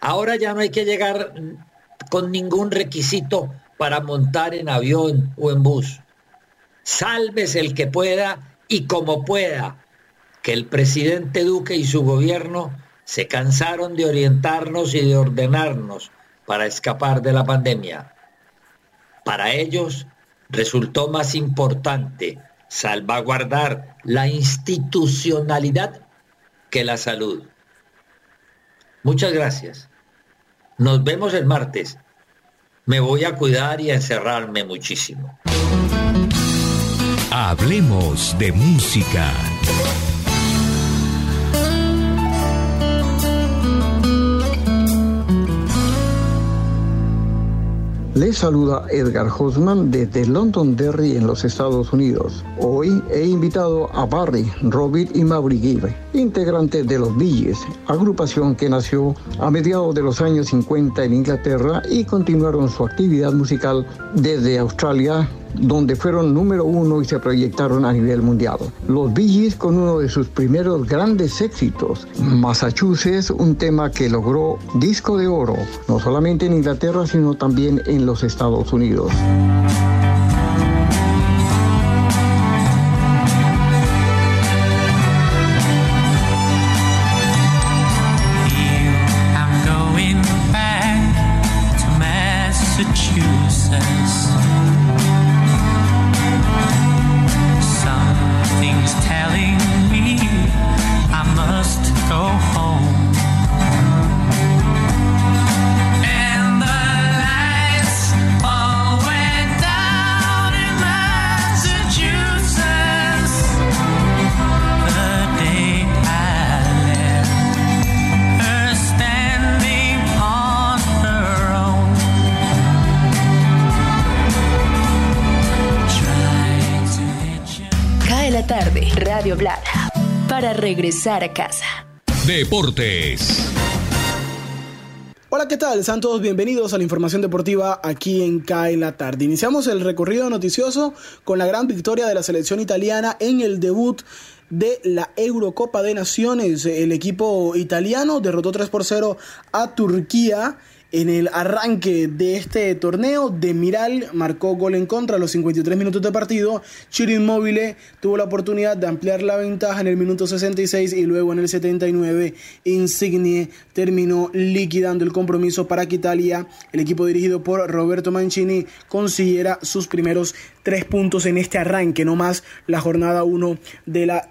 Ahora ya no hay que llegar con ningún requisito para montar en avión o en bus. Sálvese el que pueda y como pueda, que el presidente Duque y su gobierno se cansaron de orientarnos y de ordenarnos para escapar de la pandemia. Para ellos resultó más importante salvaguardar la institucionalidad que la salud. Muchas gracias. Nos vemos el martes. Me voy a cuidar y a encerrarme muchísimo. Hablemos de música. Les saluda Edgar Hosman desde Londonderry en los Estados Unidos. Hoy he invitado a Barry, Robert y Gibb, integrantes de los Billys, agrupación que nació a mediados de los años 50 en Inglaterra y continuaron su actividad musical desde Australia, donde fueron número uno y se proyectaron a nivel mundial. Los Bee con uno de sus primeros grandes éxitos, Massachusetts, un tema que logró disco de oro, no solamente en Inglaterra, sino también en los Estados Unidos. Regresar a casa. Deportes. Hola, ¿qué tal? Sean todos bienvenidos a la información deportiva aquí en CAE la tarde. Iniciamos el recorrido noticioso con la gran victoria de la selección italiana en el debut de la Eurocopa de Naciones. El equipo italiano derrotó 3 por 0 a Turquía en el arranque de este torneo, Demiral marcó gol en contra a los 53 minutos de partido. Chiro Inmóvil tuvo la oportunidad de ampliar la ventaja en el minuto 66 y luego en el 79 Insigne terminó liquidando el compromiso para que Italia, el equipo dirigido por Roberto Mancini, consiguiera sus primeros tres puntos en este arranque, no más la jornada 1 de la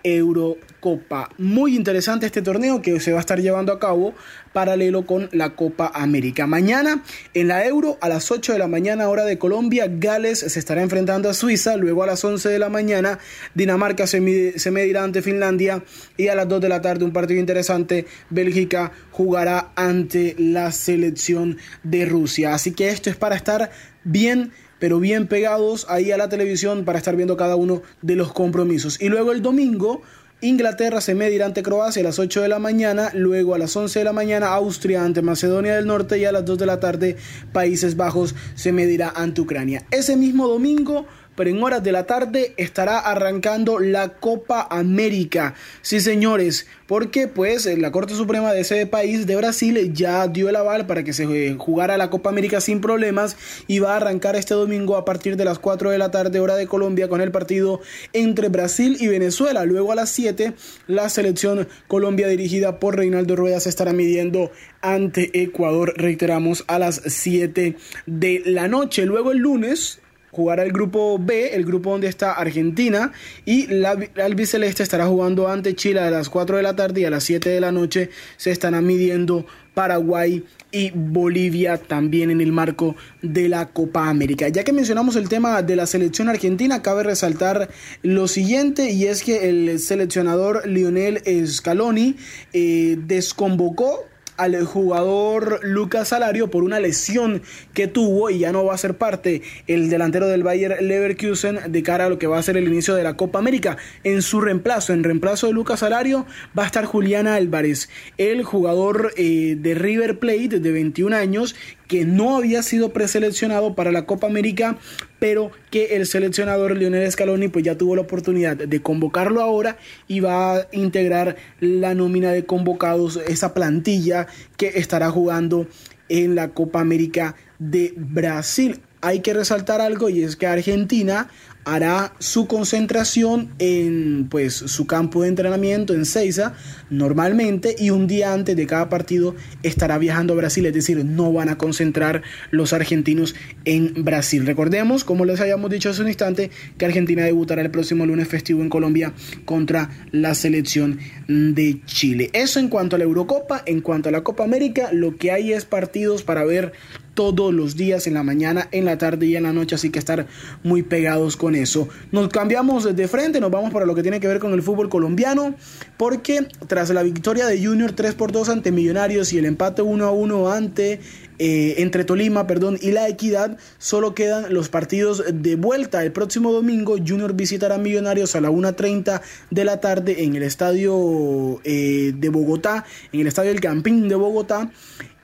Eurocopa. Muy interesante este torneo que se va a estar llevando a cabo paralelo con la Copa América. Mañana en la Euro a las 8 de la mañana hora de Colombia, Gales se estará enfrentando a Suiza, luego a las 11 de la mañana Dinamarca se, medirá ante Finlandia y a las 2 de la tarde un partido interesante, Bélgica jugará ante la selección de Rusia. Así que esto es para estar bien pero bien pegados ahí a la televisión para estar viendo cada uno de los compromisos. Y luego el domingo Inglaterra se medirá ante Croacia a las 8 de la mañana, luego a las 11 de la mañana Austria ante Macedonia del Norte y a las 2 de la tarde Países Bajos se medirá ante Ucrania. Ese mismo domingo pero en horas de la tarde estará arrancando la Copa América. Sí, señores, porque pues la Corte Suprema de ese país de Brasil ya dio el aval para que se eh, jugara la Copa América sin problemas y va a arrancar este domingo a partir de las 4 de la tarde hora de Colombia con el partido entre Brasil y Venezuela. Luego a las 7 la selección Colombia dirigida por Reinaldo Rueda se estará midiendo ante Ecuador, reiteramos, a las 7 de la noche. Luego el lunes jugará el grupo B, el grupo donde está Argentina, y la, albiceleste estará jugando ante Chile a las 4 de la tarde y a las 7 de la noche se estarán midiendo Paraguay y Bolivia también en el marco de la Copa América. Ya que mencionamos el tema de la selección argentina, cabe resaltar lo siguiente y es que el seleccionador Lionel Scaloni eh, desconvocó al jugador Lucas Salario por una lesión que tuvo y ya no va a ser parte el delantero del Bayer Leverkusen de cara a lo que va a ser el inicio de la Copa América. En su reemplazo, en reemplazo de Lucas Salario, va a estar Juliana Álvarez, el jugador eh, de River Plate de 21 años que no había sido preseleccionado para la Copa América, pero que el seleccionador Lionel Scaloni pues ya tuvo la oportunidad de convocarlo ahora y va a integrar la nómina de convocados, esa plantilla que estará jugando en la Copa América de Brasil. Hay que resaltar algo y es que Argentina hará su concentración en pues su campo de entrenamiento en Seiza normalmente y un día antes de cada partido estará viajando a Brasil, es decir, no van a concentrar los argentinos en Brasil. Recordemos, como les habíamos dicho hace un instante, que Argentina debutará el próximo lunes festivo en Colombia contra la selección de Chile. Eso en cuanto a la Eurocopa, en cuanto a la Copa América, lo que hay es partidos para ver todos los días en la mañana, en la tarde y en la noche, así que estar muy pegados con eso. Nos cambiamos de frente, nos vamos para lo que tiene que ver con el fútbol colombiano, porque tras la victoria de Junior 3 por 2 ante Millonarios y el empate 1 a 1 ante eh, entre Tolima, perdón, y la Equidad, solo quedan los partidos de vuelta. El próximo domingo Junior visitará Millonarios a la 1.30 de la tarde en el estadio eh, de Bogotá, en el estadio del Campín de Bogotá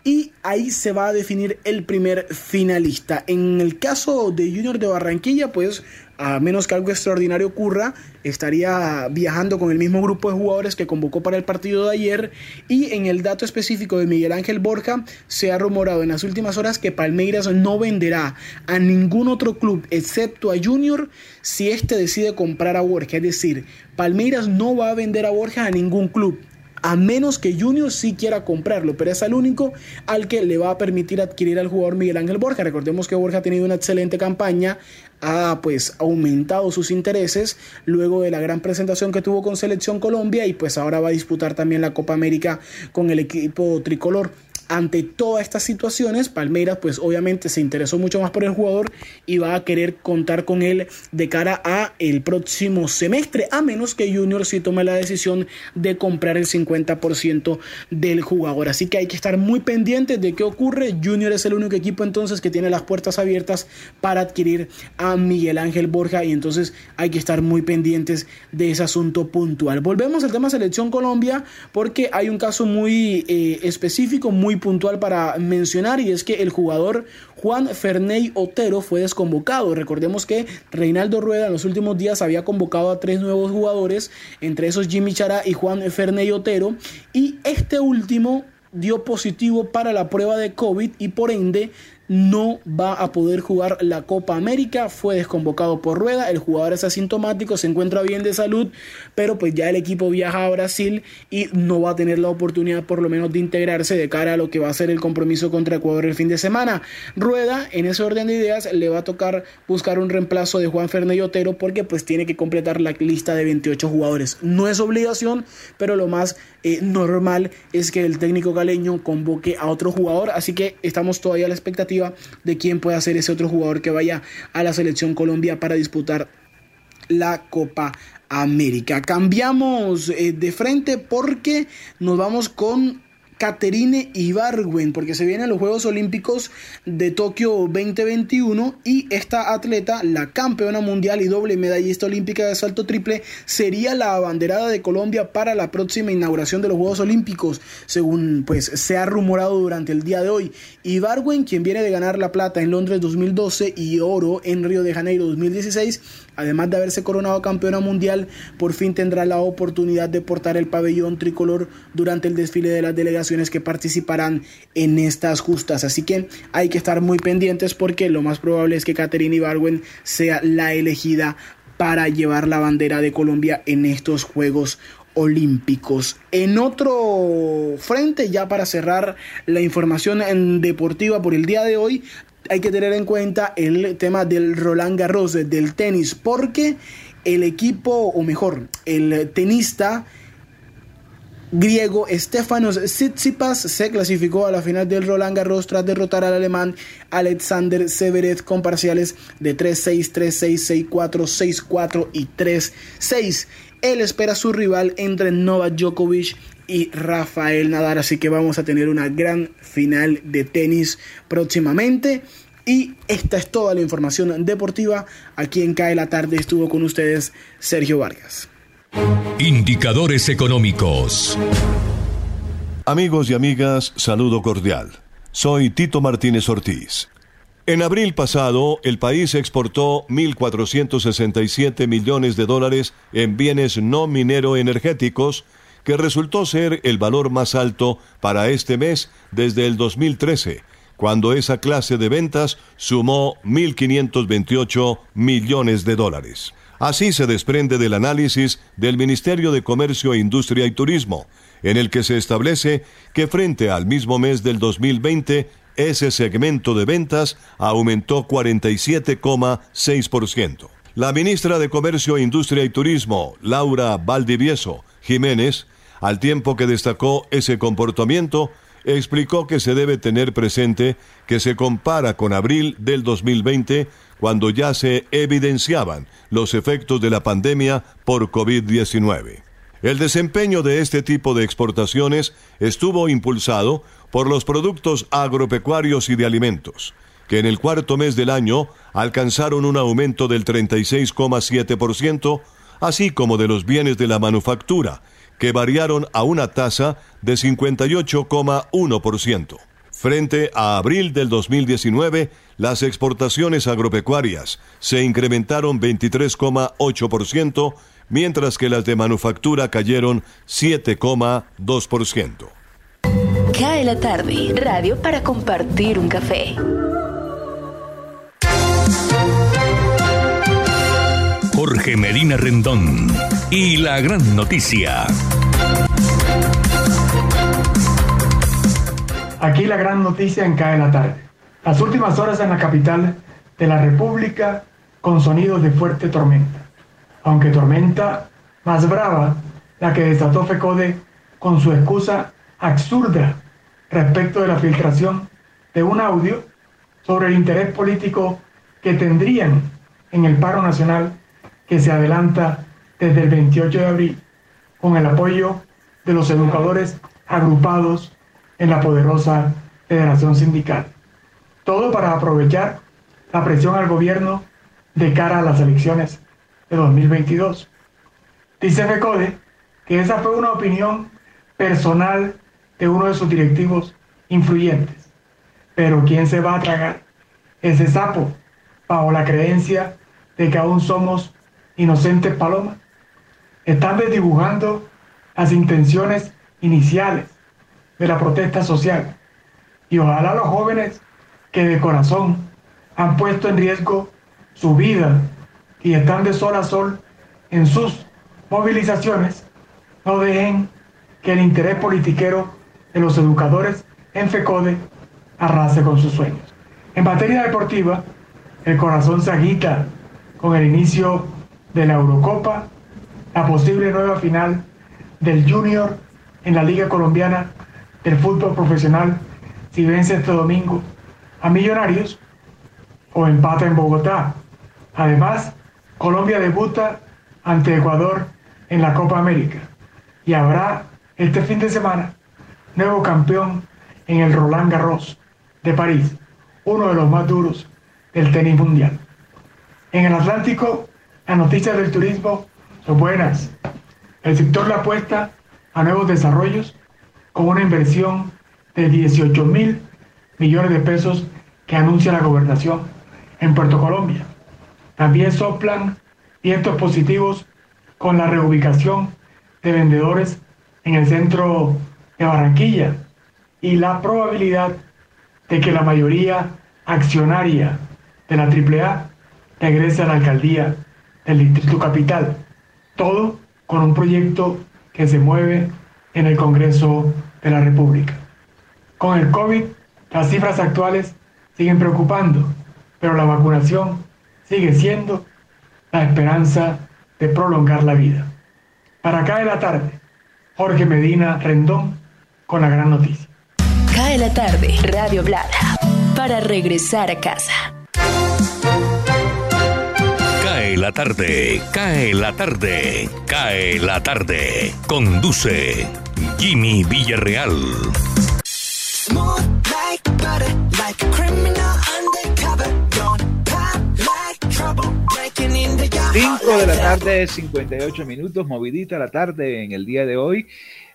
y ahí se va a definir el primer finalista. En el caso de Junior de Barranquilla, pues a menos que algo extraordinario ocurra, estaría viajando con el mismo grupo de jugadores que convocó para el partido de ayer. Y en el dato específico de Miguel Ángel Borja, se ha rumorado en las últimas horas que Palmeiras no venderá a ningún otro club excepto a Junior si éste decide comprar a Borja. Es decir, Palmeiras no va a vender a Borja a ningún club a menos que Junior sí quiera comprarlo, pero es el único al que le va a permitir adquirir al jugador Miguel Ángel Borja. Recordemos que Borja ha tenido una excelente campaña, ha pues aumentado sus intereses luego de la gran presentación que tuvo con Selección Colombia y pues ahora va a disputar también la Copa América con el equipo tricolor ante todas estas situaciones, Palmeiras pues obviamente se interesó mucho más por el jugador y va a querer contar con él de cara a el próximo semestre, a menos que Junior sí tome la decisión de comprar el 50% del jugador. Así que hay que estar muy pendientes de qué ocurre. Junior es el único equipo entonces que tiene las puertas abiertas para adquirir a Miguel Ángel Borja y entonces hay que estar muy pendientes de ese asunto puntual. Volvemos al tema selección Colombia porque hay un caso muy eh, específico, muy puntual para mencionar y es que el jugador Juan Ferney Otero fue desconvocado. Recordemos que Reinaldo Rueda en los últimos días había convocado a tres nuevos jugadores, entre esos Jimmy Chará y Juan Ferney Otero, y este último dio positivo para la prueba de COVID y por ende no va a poder jugar la Copa América. Fue desconvocado por Rueda. El jugador es asintomático, se encuentra bien de salud, pero pues ya el equipo viaja a Brasil y no va a tener la oportunidad por lo menos de integrarse de cara a lo que va a ser el compromiso contra Ecuador el fin de semana. Rueda, en ese orden de ideas, le va a tocar buscar un reemplazo de Juan Fernández Otero porque pues tiene que completar la lista de 28 jugadores. No es obligación, pero lo más eh, normal es que el técnico galeño convoque a otro jugador, así que estamos todavía a la expectativa de quién puede ser ese otro jugador que vaya a la selección Colombia para disputar la Copa América. Cambiamos eh, de frente porque nos vamos con Caterine Ibargüen, porque se vienen los Juegos Olímpicos de Tokio 2021 y esta atleta, la campeona mundial y doble medallista olímpica de salto triple, sería la abanderada de Colombia para la próxima inauguración de los Juegos Olímpicos, según pues se ha rumorado durante el día de hoy. Ibargüen, quien viene de ganar la plata en Londres 2012 y oro en Río de Janeiro 2016, además de haberse coronado campeona mundial, por fin tendrá la oportunidad de portar el pabellón tricolor durante el desfile de las delegaciones que participarán en estas justas. Así que hay que estar muy pendientes porque lo más probable es que Caterina Ibarwen sea la elegida para llevar la bandera de Colombia en estos Juegos Olímpicos. En otro frente, ya para cerrar la información deportiva por el día de hoy, hay que tener en cuenta el tema del Roland Garros, del tenis, porque el equipo, o mejor, el tenista griego Stefanos Tsitsipas se clasificó a la final del Roland Garros tras derrotar al alemán Alexander Severev con parciales de 3-6, 3-6, 6-4, 6-4 y 3-6. Él espera a su rival entre Novak Djokovic y Rafael Nadal, así que vamos a tener una gran final de tenis próximamente. Y esta es toda la información deportiva. Aquí en CAE la tarde estuvo con ustedes Sergio Vargas. Indicadores económicos. Amigos y amigas, saludo cordial. Soy Tito Martínez Ortiz. En abril pasado, el país exportó 1.467 millones de dólares en bienes no minero energéticos, que resultó ser el valor más alto para este mes desde el 2013, cuando esa clase de ventas sumó 1.528 millones de dólares. Así se desprende del análisis del Ministerio de Comercio, Industria y Turismo, en el que se establece que frente al mismo mes del 2020, ese segmento de ventas aumentó 47,6%. La ministra de Comercio, Industria y Turismo, Laura Valdivieso Jiménez, al tiempo que destacó ese comportamiento, explicó que se debe tener presente que se compara con abril del 2020, cuando ya se evidenciaban los efectos de la pandemia por COVID-19. El desempeño de este tipo de exportaciones estuvo impulsado por los productos agropecuarios y de alimentos, que en el cuarto mes del año alcanzaron un aumento del 36,7%, así como de los bienes de la manufactura, que variaron a una tasa de 58,1%. Frente a abril del 2019, las exportaciones agropecuarias se incrementaron 23,8%, mientras que las de manufactura cayeron 7,2%. Cae la tarde, radio para compartir un café. Jorge Medina Rendón y la gran noticia. Aquí la gran noticia en Cae la tarde. Las últimas horas en la capital de la República con sonidos de fuerte tormenta. Aunque tormenta más brava, la que desató FECODE con su excusa absurda respecto de la filtración de un audio sobre el interés político que tendrían en el paro nacional que se adelanta desde el 28 de abril con el apoyo de los educadores agrupados en la poderosa Federación Sindical. Todo para aprovechar la presión al gobierno de cara a las elecciones de 2022. Dice FECODE que esa fue una opinión personal de uno de sus directivos influyentes. Pero ¿quién se va a tragar ese sapo bajo la creencia de que aún somos inocentes palomas? Están desdibujando las intenciones iniciales de la protesta social. Y ojalá los jóvenes que de corazón han puesto en riesgo su vida y están de sol a sol en sus movilizaciones, no dejen que el interés politiquero de los educadores en FECODE arrase con sus sueños. En materia deportiva, el corazón se agita con el inicio de la Eurocopa, la posible nueva final del Junior en la Liga Colombiana del Fútbol Profesional si vence este domingo a Millonarios o empata en Bogotá. Además, Colombia debuta ante Ecuador en la Copa América y habrá este fin de semana nuevo campeón en el Roland Garros de París, uno de los más duros del tenis mundial. En el Atlántico, las noticias del turismo son buenas. El sector le apuesta a nuevos desarrollos con una inversión de 18 mil millones de pesos que anuncia la gobernación en Puerto Colombia. También soplan vientos positivos con la reubicación de vendedores en el centro de Barranquilla y la probabilidad de que la mayoría accionaria de la AAA regrese a la alcaldía del Distrito Capital. Todo con un proyecto que se mueve en el Congreso de la República. Con el COVID, las cifras actuales siguen preocupando, pero la vacunación sigue siendo la esperanza de prolongar la vida. Para acá de la tarde, Jorge Medina Rendón con la gran noticia. Cae la tarde, Radio Blada, para regresar a casa. Cae la tarde, cae la tarde, cae la tarde. Conduce Jimmy Villarreal. 5 de la tarde, 58 minutos, movidita la tarde en el día de hoy.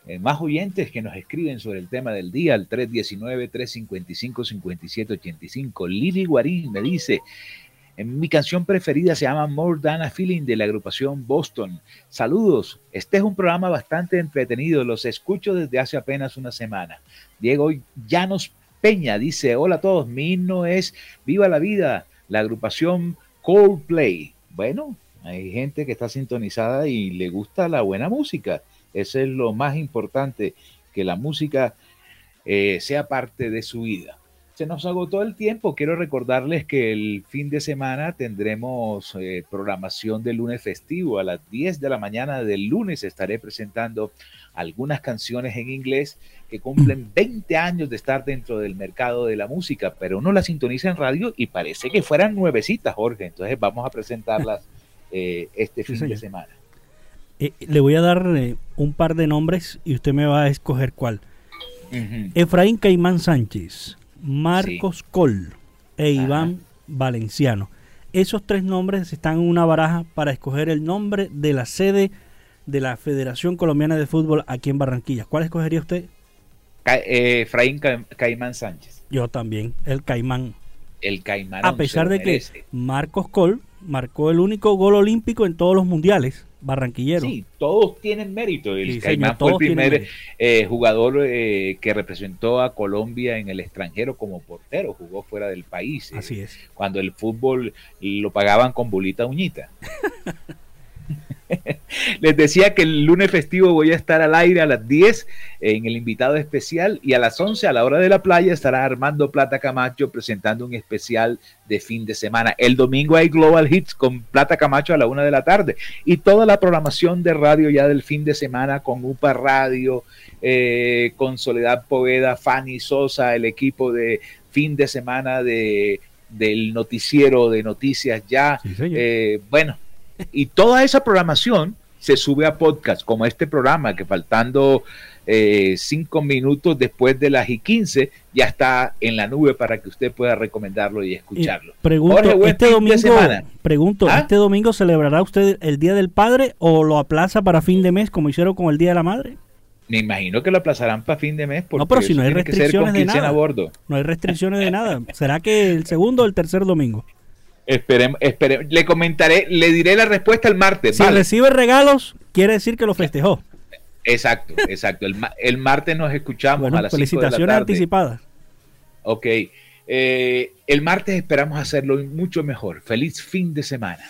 Eh, más oyentes que nos escriben sobre el tema del día, al 319-355-5785. Lili Guarín me dice, en mi canción preferida se llama More Than Feeling de la agrupación Boston. Saludos, este es un programa bastante entretenido, los escucho desde hace apenas una semana. Diego Llanos Peña dice, hola a todos, mi himno es Viva la Vida, la agrupación Coldplay. Bueno, hay gente que está sintonizada y le gusta la buena música. Eso es lo más importante, que la música eh, sea parte de su vida. Se nos agotó el tiempo. Quiero recordarles que el fin de semana tendremos eh, programación de lunes festivo. A las 10 de la mañana del lunes estaré presentando algunas canciones en inglés que cumplen 20 años de estar dentro del mercado de la música, pero uno las sintoniza en radio y parece que fueran nuevecitas, Jorge. Entonces vamos a presentarlas eh, este fin de semana. Eh, le voy a dar un par de nombres y usted me va a escoger cuál. Efraín Caimán Sánchez, Marcos Col e Iván Valenciano. Esos tres nombres están en una baraja para escoger el nombre de la sede de la Federación Colombiana de Fútbol aquí en Barranquilla. ¿Cuál escogería usted? Efraín Caimán Sánchez. Yo también, el Caimán. El Caimán. A pesar de que Marcos Col marcó el único gol olímpico en todos los mundiales barranquilleros. Sí, todos tienen mérito. El Caimán fue el primer eh, jugador eh, que representó a Colombia en el extranjero como portero, jugó fuera del país. Eh, Así es. Cuando el fútbol lo pagaban con bolita uñita. Les decía que el lunes festivo voy a estar al aire a las 10 en el invitado especial y a las 11 a la hora de la playa estará Armando Plata Camacho presentando un especial de fin de semana. El domingo hay Global Hits con Plata Camacho a la una de la tarde y toda la programación de radio ya del fin de semana con UPA Radio, eh, con Soledad Poveda, Fanny Sosa, el equipo de fin de semana de del noticiero de noticias ya. eh, bueno, y toda esa programación se sube a podcast, como este programa, que faltando eh, cinco minutos después de las y 15 ya está en la nube para que usted pueda recomendarlo y escucharlo. Y pregunto, Jorge, este domingo, pregunto ¿Ah? ¿este domingo celebrará usted el Día del Padre o lo aplaza para fin de mes como hicieron con el Día de la Madre? Me imagino que lo aplazarán para fin de mes. Porque no, pero si no hay restricciones de nada. No hay restricciones de nada. ¿Será que el segundo o el tercer domingo? Esperemos, esperemos, le comentaré, le diré la respuesta el martes. Si vale. recibe regalos, quiere decir que lo festejó. Exacto, exacto. El, el martes nos escuchamos bueno, a las felicitaciones de la anticipadas. Ok. Eh, el martes esperamos hacerlo mucho mejor. Feliz fin de semana.